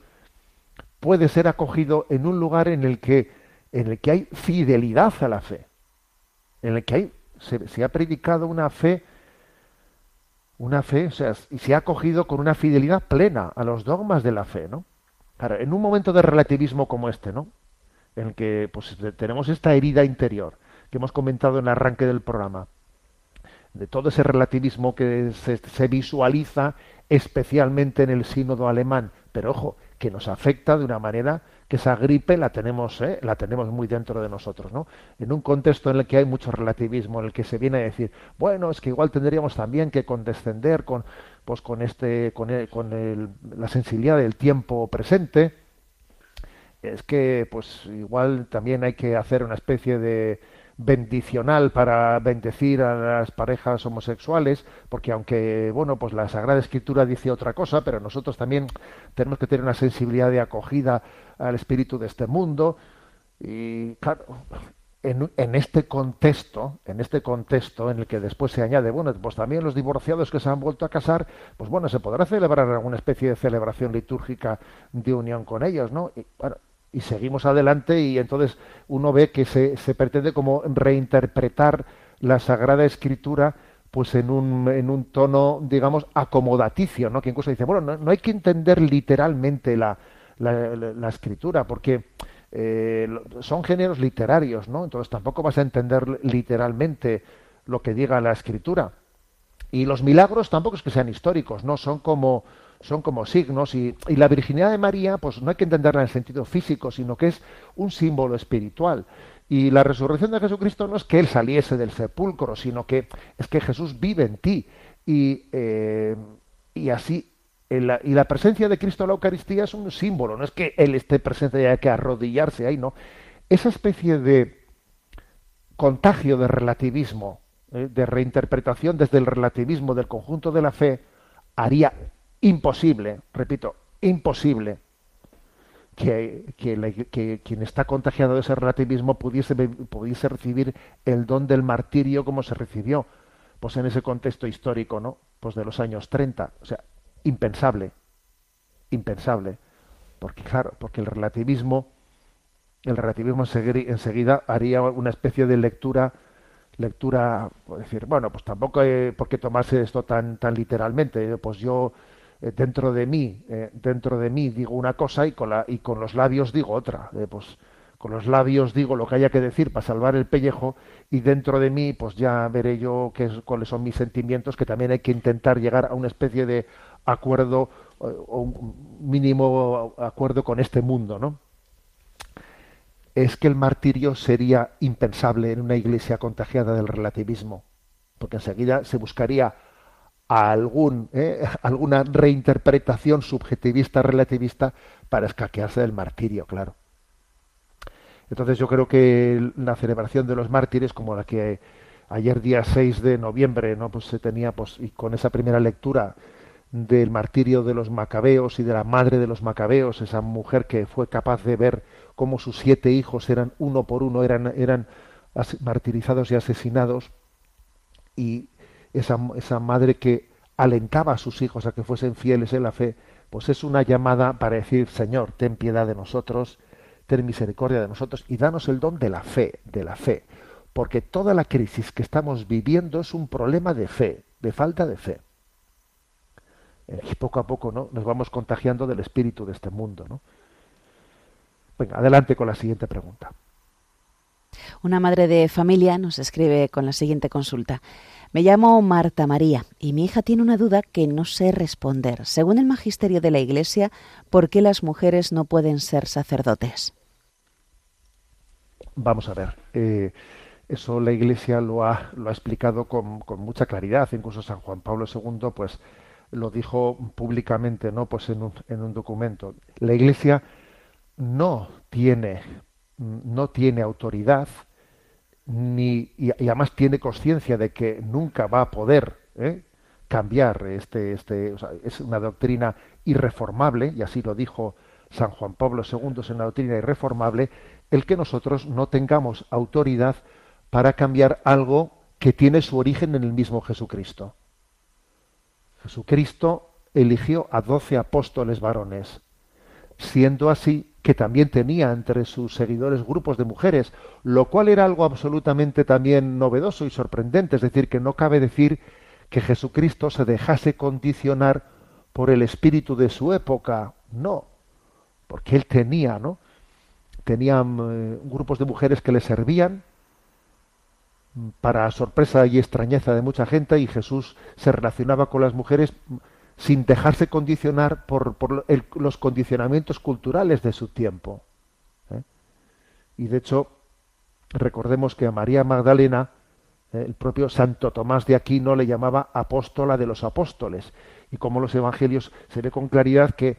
puede ser acogido en un lugar en el que, en el que hay fidelidad a la fe. En el que hay, se, se ha predicado una fe, una fe, o sea, y se ha acogido con una fidelidad plena a los dogmas de la fe, ¿no? Claro, en un momento de relativismo como este, ¿no? En el que pues, tenemos esta herida interior que hemos comentado en el arranque del programa, de todo ese relativismo que se, visualiza especialmente en el sínodo alemán, pero ojo, que nos afecta de una manera que esa gripe la tenemos, ¿eh? la tenemos muy dentro de nosotros, ¿no? En un contexto en el que hay mucho relativismo, en el que se viene a decir, bueno, es que igual tendríamos también que condescender con, pues con este, con, el, con el, la sensibilidad del tiempo presente. Es que, pues igual también hay que hacer una especie de bendicional para bendecir a las parejas homosexuales, porque aunque, bueno, pues la Sagrada Escritura dice otra cosa, pero nosotros también tenemos que tener una sensibilidad de acogida al espíritu de este mundo. Y claro, en, este contexto, en este contexto en el que después se añade, bueno, pues también los divorciados que se han vuelto a casar, pues bueno, se podrá celebrar alguna especie de celebración litúrgica de unión con ellos, ¿no? Y, bueno, y seguimos adelante y entonces uno ve que se, se pretende como reinterpretar la Sagrada Escritura pues en un, en un tono, digamos, acomodaticio, ¿no? Que incluso dice, bueno, no, no hay que entender literalmente la- la escritura, porque eh, son géneros literarios, ¿no? Entonces tampoco vas a entender literalmente lo que diga la escritura. Y los milagros tampoco es que sean históricos, no son como son como signos y, y la virginidad de María, pues no hay que entenderla en el sentido físico, sino que es un símbolo espiritual. Y la resurrección de Jesucristo no es que él saliese del sepulcro, sino que es que Jesús vive en ti y eh, y así y la presencia de Cristo en la Eucaristía es un símbolo, no es que él esté presente y haya que arrodillarse ahí, no. Esa especie de contagio de relativismo, eh, de reinterpretación desde el relativismo del conjunto de la fe, haría imposible, repito, imposible que, que quien está contagiado de ese relativismo pudiese, pudiese recibir el don del martirio como se recibió pues en ese contexto histórico, ¿no? Pues de los años 30. O sea, impensable. Impensable. Porque, claro, porque el relativismo el relativismo ensegui- enseguida haría una especie de lectura lectura pues decir bueno pues tampoco hay por qué tomarse esto tan tan literalmente eh, pues yo eh, dentro de mí eh, dentro de mí digo una cosa y con la y con los labios digo otra pues con los labios digo lo que haya que decir para salvar el pellejo y dentro de mí pues ya veré yo qué es- cuáles son mis sentimientos que también hay que intentar llegar a una especie de acuerdo eh, o un mínimo acuerdo con este mundo no es que el martirio sería impensable en una iglesia contagiada del relativismo, porque enseguida se buscaría algún, eh, alguna reinterpretación subjetivista relativista para escaquearse del martirio, claro. Entonces yo creo que la celebración de los mártires, como la que ayer día 6 de noviembre, ¿no? Pues se tenía, pues, y con esa primera lectura del martirio de los macabeos y de la madre de los macabeos, esa mujer que fue capaz de ver cómo sus siete hijos eran uno por uno, eran, eran martirizados y asesinados, y esa, esa madre que alentaba a sus hijos a que fuesen fieles en la fe, pues es una llamada para decir, Señor, ten piedad de nosotros, ten misericordia de nosotros y danos el don de la fe, de la fe. Porque toda la crisis que estamos viviendo es un problema de fe, de falta de fe. Eh, Y poco a poco ¿no? nos vamos contagiando del espíritu de este mundo. ¿no? Venga, adelante con la siguiente pregunta. Una madre de familia nos escribe con la siguiente consulta. Me llamo Marta María y mi hija tiene una duda que no sé responder. Según el magisterio de la Iglesia, ¿por qué las mujeres no pueden ser sacerdotes? Vamos a ver. eh, eso la Iglesia lo ha, lo ha explicado con, con mucha claridad. Incluso San Juan Pablo II, pues, lo dijo públicamente, ¿no? Pues en un, en un documento. La Iglesia no tiene, no tiene autoridad ni y, además tiene conciencia de que nunca va a poder ¿eh? cambiar este este o sea, es una doctrina irreformable y así lo dijo San Juan Pablo II es una doctrina irreformable el que nosotros no tengamos autoridad para cambiar algo que tiene su origen en el mismo Jesucristo. Jesucristo eligió a doce apóstoles varones, siendo así que también tenía entre sus seguidores grupos de mujeres, lo cual era algo absolutamente también novedoso y sorprendente, es decir, que no cabe decir que Jesucristo se dejase condicionar por el espíritu de su época, no, porque él tenía, ¿no? Tenían eh, grupos de mujeres que le servían para sorpresa y extrañeza de mucha gente y Jesús se relacionaba con las mujeres sin dejarse condicionar por, los condicionamientos culturales de su tiempo. ¿eh? Y de hecho, recordemos que a María Magdalena, el propio Santo Tomás de Aquino le llamaba apóstola de los apóstoles. Y como los evangelios se ve con claridad que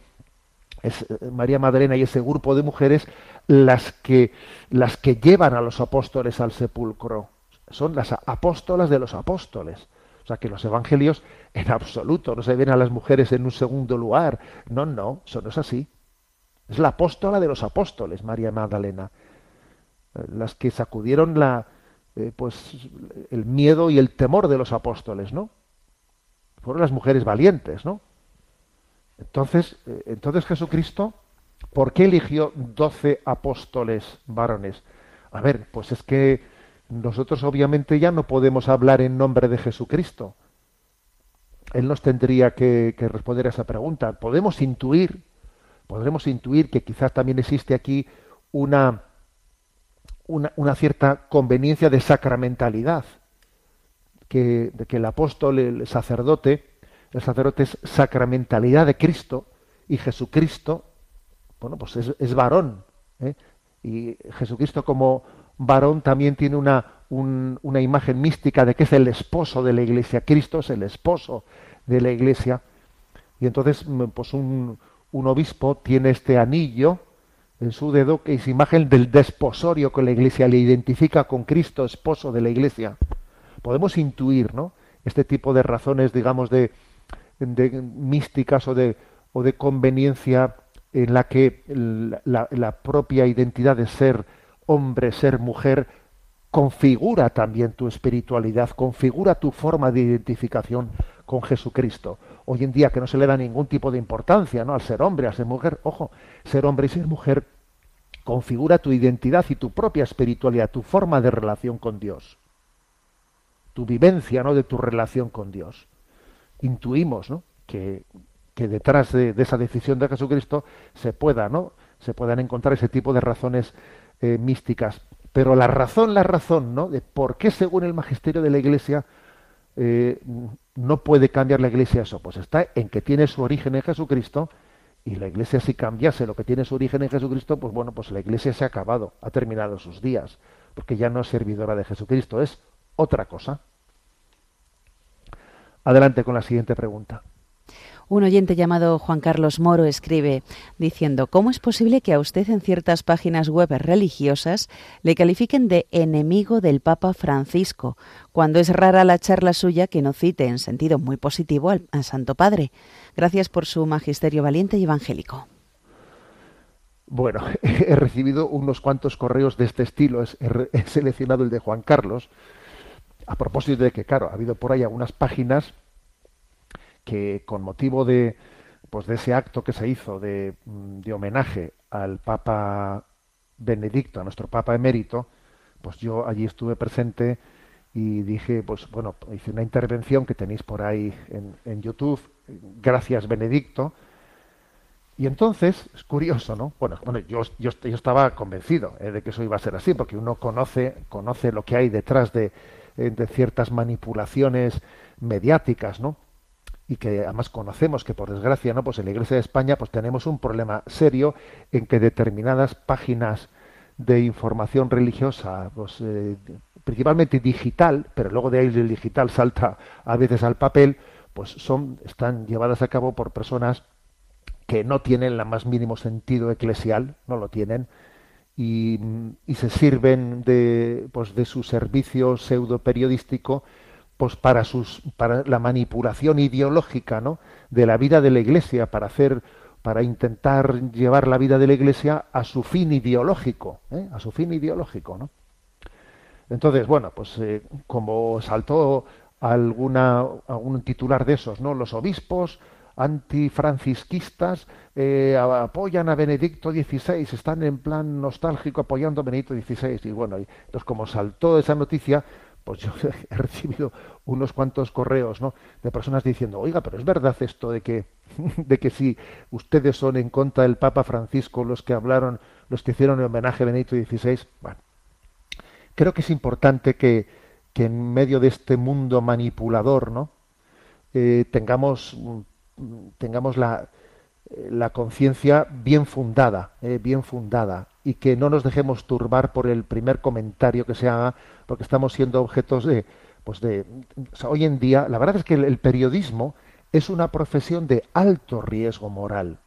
es eh, María Magdalena y ese grupo de mujeres las que las que llevan a los apóstoles al sepulcro. Son las apóstolas de los apóstoles. O sea que los evangelios en absoluto no se ven a las mujeres en un segundo lugar. No, no, eso no es así. Es la apóstola de los apóstoles, María Magdalena. las que sacudieron la, eh, pues, el miedo y el temor de los apóstoles, ¿no? Fueron las mujeres valientes, ¿no? Entonces, eh, entonces Jesucristo, ¿por qué eligió doce apóstoles varones? A ver, pues es que nosotros obviamente ya no podemos hablar en nombre de Jesucristo. Él nos tendría que, responder a esa pregunta. Podemos intuir, podremos intuir que quizás también existe aquí una, una, una cierta conveniencia de sacramentalidad, que, de que el apóstol, el sacerdote, el sacerdote es sacramentalidad de Cristo y Jesucristo, bueno, pues es, es varón. ¿eh? Y Jesucristo como varón también tiene una, un- una imagen mística de que es el esposo de la iglesia. Cristo es el esposo de la iglesia. Y entonces, mm, pues un, un obispo tiene este anillo en su dedo que es imagen del desposorio con la iglesia, le identifica con Cristo, esposo de la iglesia. Podemos intuir, ¿no? Este tipo de razones, digamos, de, de místicas o de, o de conveniencia en la que la propia identidad de ser hombre, ser mujer, configura también tu espiritualidad, configura tu forma de identificación con Jesucristo. Hoy en día que no se le da ningún tipo de importancia ¿no? al ser hombre, al ser mujer, ojo, ser hombre y ser mujer configura tu identidad y tu propia espiritualidad, tu forma de relación con Dios, tu vivencia ¿no? de tu relación con Dios. Intuimos ¿no? que, que detrás de, de esa decisión de Jesucristo se pueda, ¿no? se puedan encontrar ese tipo de razones eh, místicas. Pero la razón, la razón, ¿no? De por qué según el magisterio de la Iglesia eh, no puede cambiar la Iglesia eso, pues está en que tiene su origen en Jesucristo y la Iglesia si cambiase lo que tiene su origen en Jesucristo, pues bueno, pues la Iglesia se ha acabado, ha terminado sus días, porque ya no es servidora de Jesucristo, es otra cosa. Adelante con la siguiente pregunta. Un oyente llamado Juan Carlos Moro escribe diciendo, ¿cómo es posible que a usted en ciertas páginas web religiosas le califiquen de enemigo del Papa Francisco, cuando es rara la charla suya que no cite en sentido muy positivo al, Santo Padre? Gracias por su magisterio valiente y evangélico. Bueno, he recibido unos cuantos correos de este estilo, he seleccionado el de Juan Carlos, a propósito de que, claro, ha habido por ahí algunas páginas que con motivo de pues de ese acto que se hizo de, de, homenaje al Papa Benedicto, a nuestro Papa emérito, pues yo allí estuve presente y dije, pues bueno, hice una intervención que tenéis por ahí en, en YouTube, gracias Benedicto, y entonces, es curioso, ¿no? Bueno, bueno yo, yo, yo estaba convencido eh, de que eso iba a ser así, porque uno conoce, conoce lo que hay detrás de, eh, de ciertas manipulaciones mediáticas, ¿no? Y que además conocemos que por desgracia no pues en la Iglesia de España pues tenemos un problema serio en que determinadas páginas de información religiosa pues eh, principalmente digital pero luego de ahí el digital salta a veces al papel pues son están llevadas a cabo por personas que no tienen la más mínimo sentido eclesial no lo tienen y, y se sirven de pues de su servicio pseudo periodístico pues para sus para la manipulación ideológica ¿no? de la vida de la iglesia para hacer para intentar llevar la vida de la iglesia a su fin ideológico ¿eh? a su fin ideológico ¿no? entonces bueno pues eh, como saltó alguna algún titular de esos no los obispos antifrancisquistas eh, apoyan a Benedicto XVI, están en plan nostálgico apoyando a Benedicto XVI. Y bueno, entonces como saltó esa noticia, pues yo he recibido unos cuantos correos ¿no? de personas diciendo, oiga, pero es verdad esto de que, de que si ustedes son en contra del Papa Francisco los que hablaron, los que hicieron el homenaje a XVI, bueno, creo que es importante que, que en medio de este mundo manipulador, ¿no? Eh, tengamos, tengamos la, la conciencia bien fundada, eh, bien fundada, y que no nos dejemos turbar por el primer comentario que se haga, porque estamos siendo objetos de, pues de, hoy en día, la verdad es que el, el, periodismo es una profesión de alto riesgo moral.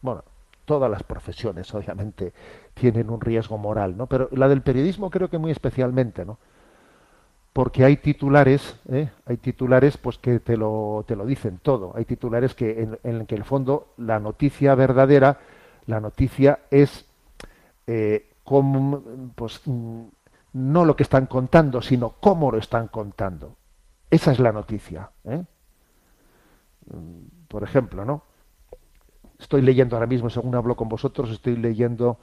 Bueno, todas las profesiones, obviamente, tienen un riesgo moral, ¿no? Pero la del periodismo creo que muy especialmente, ¿no? Porque hay titulares, ¿eh? hay titulares, pues que te lo, te lo dicen todo. Hay titulares que en, en que el fondo la noticia verdadera, la noticia es eh, pues, mm, no lo que están contando, sino cómo lo están contando. Esa es la noticia. ¿eh? Mm, Por ejemplo, ¿no? Estoy leyendo ahora mismo, según hablo con vosotros, estoy leyendo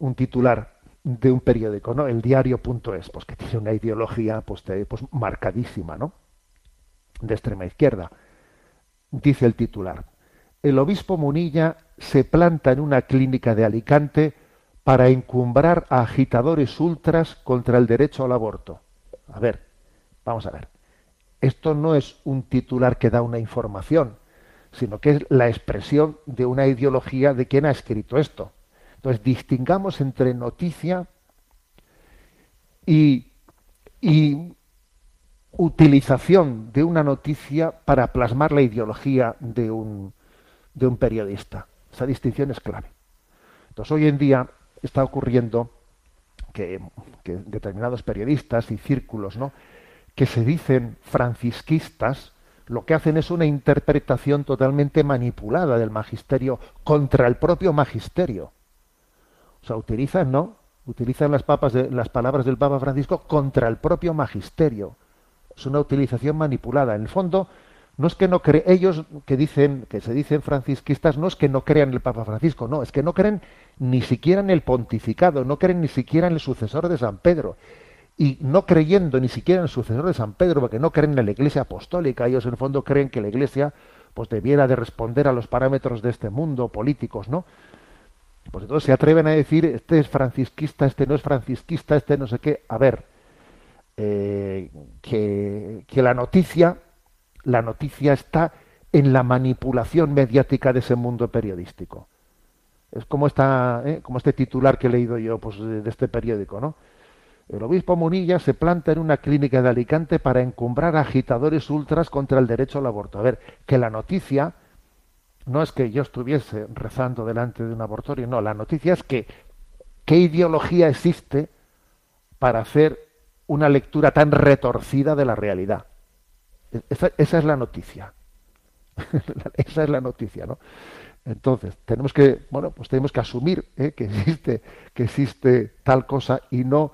un titular de un periódico, ¿no? El diario.es, pues que tiene una ideología pues, de- pues, marcadísima, ¿no? De extrema izquierda. Dice el titular. El obispo Munilla se planta en una clínica de Alicante para encumbrar a agitadores ultras contra el derecho al aborto. A ver, vamos a ver. Esto no es un titular que da una información, sino que es la expresión de una ideología de quien ha escrito esto. Entonces, distingamos entre noticia y, utilización de una noticia para plasmar la ideología de un, de un periodista. Esa distinción es clave. Entonces, hoy en día está ocurriendo que, que determinados periodistas y círculos, ¿no? que se dicen francisquistas, lo que hacen es una interpretación totalmente manipulada del magisterio contra el propio magisterio. O sea, utilizan, ¿no? Utilizan las, papas de, las palabras del Papa Francisco contra el propio magisterio. Es una utilización manipulada. En el fondo, no es que no creen, ellos que dicen, que se dicen francisquistas, no es que no crean el Papa Francisco, no, es que no creen ni siquiera en el pontificado, no creen ni siquiera en el sucesor de San Pedro. Y no creyendo ni siquiera en el sucesor de San Pedro, porque no creen en la Iglesia apostólica, ellos en el fondo creen que la Iglesia pues debiera de responder a los parámetros de este mundo políticos, ¿no? Pues entonces se atreven a decir, este es francisquista, este no es francisquista, este no sé qué. A ver, eh, que, la noticia, la noticia está en la manipulación mediática de ese mundo periodístico. Es como esta, ¿eh? como este titular que he leído yo, pues de, este periódico, ¿no? El obispo Munilla se planta en una clínica de Alicante para encumbrar agitadores ultras contra el derecho al aborto. A ver, que la noticia no es que yo estuviese rezando delante de un abortorio, no, la noticia es que qué ideología existe para hacer una lectura tan retorcida de la realidad. Esa, esa es la noticia. esa es la noticia, ¿no? Entonces, tenemos que, bueno, pues tenemos que asumir ¿eh? que existe, que existe tal cosa y no,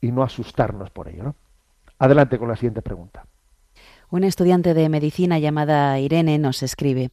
y no asustarnos por ello, ¿no? Adelante con la siguiente pregunta. Una estudiante de medicina llamada Irene nos escribe.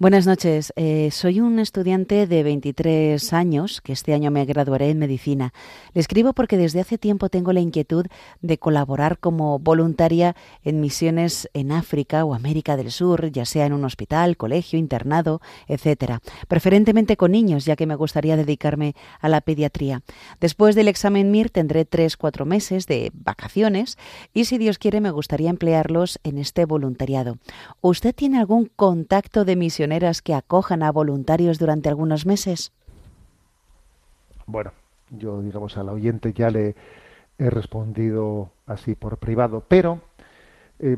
Buenas noches. Eh, soy un estudiante de 23 años que este año me graduaré en medicina. Le escribo porque desde hace tiempo tengo la inquietud de colaborar como voluntaria en misiones en África o América del Sur, ya sea en un hospital, colegio, internado, etcétera. Preferentemente con niños, ya que me gustaría dedicarme a la pediatría. Después del examen MIR tendré 3-4 meses de vacaciones y si Dios quiere me gustaría emplearlos en este voluntariado. ¿Usted tiene algún contacto de misioneras que acojan a voluntarios durante algunos meses? Bueno, yo digamos al oyente ya le he respondido así por privado, pero eh,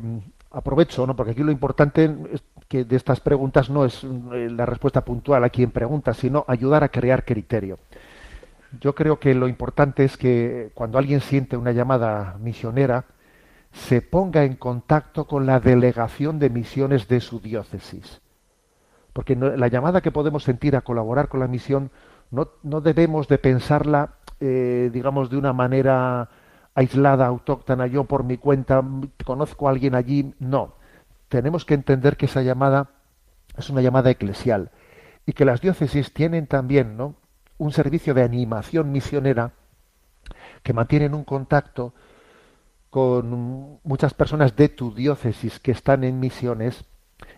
aprovecho, ¿no? Porque aquí lo importante es que de estas preguntas no es eh, la respuesta puntual a quien pregunta, sino ayudar a crear criterio. Yo creo que lo importante es que cuando alguien siente una llamada misionera, se ponga en contacto con la delegación de misiones de su diócesis. Porque la llamada que podemos sentir a colaborar con la misión no, no debemos de pensarla, eh, digamos, de una manera aislada, autóctona, yo por mi cuenta conozco a alguien allí. No, tenemos que entender que esa llamada es una llamada eclesial y que las diócesis tienen también ¿no? un servicio de animación misionera que mantienen un contacto con muchas personas de tu diócesis que están en misiones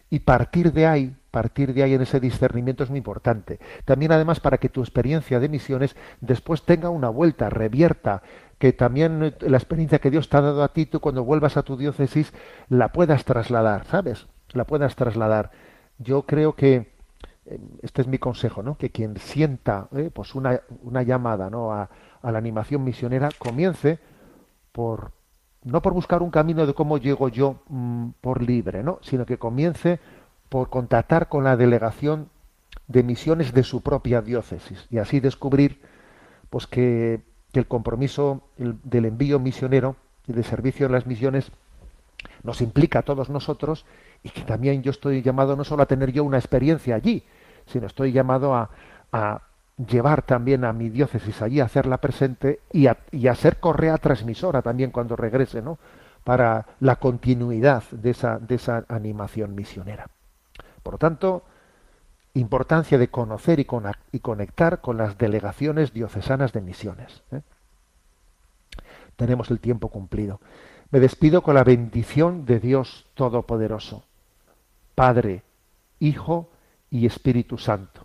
y partir de ahí, partir de ahí en ese discernimiento es muy importante. También además para que tu experiencia de misiones después tenga una vuelta, revierta, que también la experiencia que Dios te ha dado a ti, tú cuando vuelvas a tu diócesis la puedas trasladar, ¿sabes? La puedas trasladar. Yo creo que este es mi consejo, ¿no? Que quien sienta eh, pues una, una llamada ¿no? a la animación misionera comience por no por buscar un camino de cómo llego yo mmm, por libre, ¿no? sino que comience por contactar con la delegación de misiones de su propia diócesis y así descubrir pues que, el compromiso el, del envío misionero y de servicio en las misiones nos implica a todos nosotros y que también yo estoy llamado no solo a tener yo una experiencia allí, sino estoy llamado a, llevar también a mi diócesis allí hacerla presente y a, y a ser correa transmisora también cuando regrese, ¿no? Para la continuidad de esa, de esa animación misionera. Por lo tanto, importancia de conocer y, con- y conectar con las delegaciones diocesanas de misiones. ¿eh? Tenemos el tiempo cumplido. Me despido con la bendición de Dios Todopoderoso, Padre, Hijo y Espíritu Santo.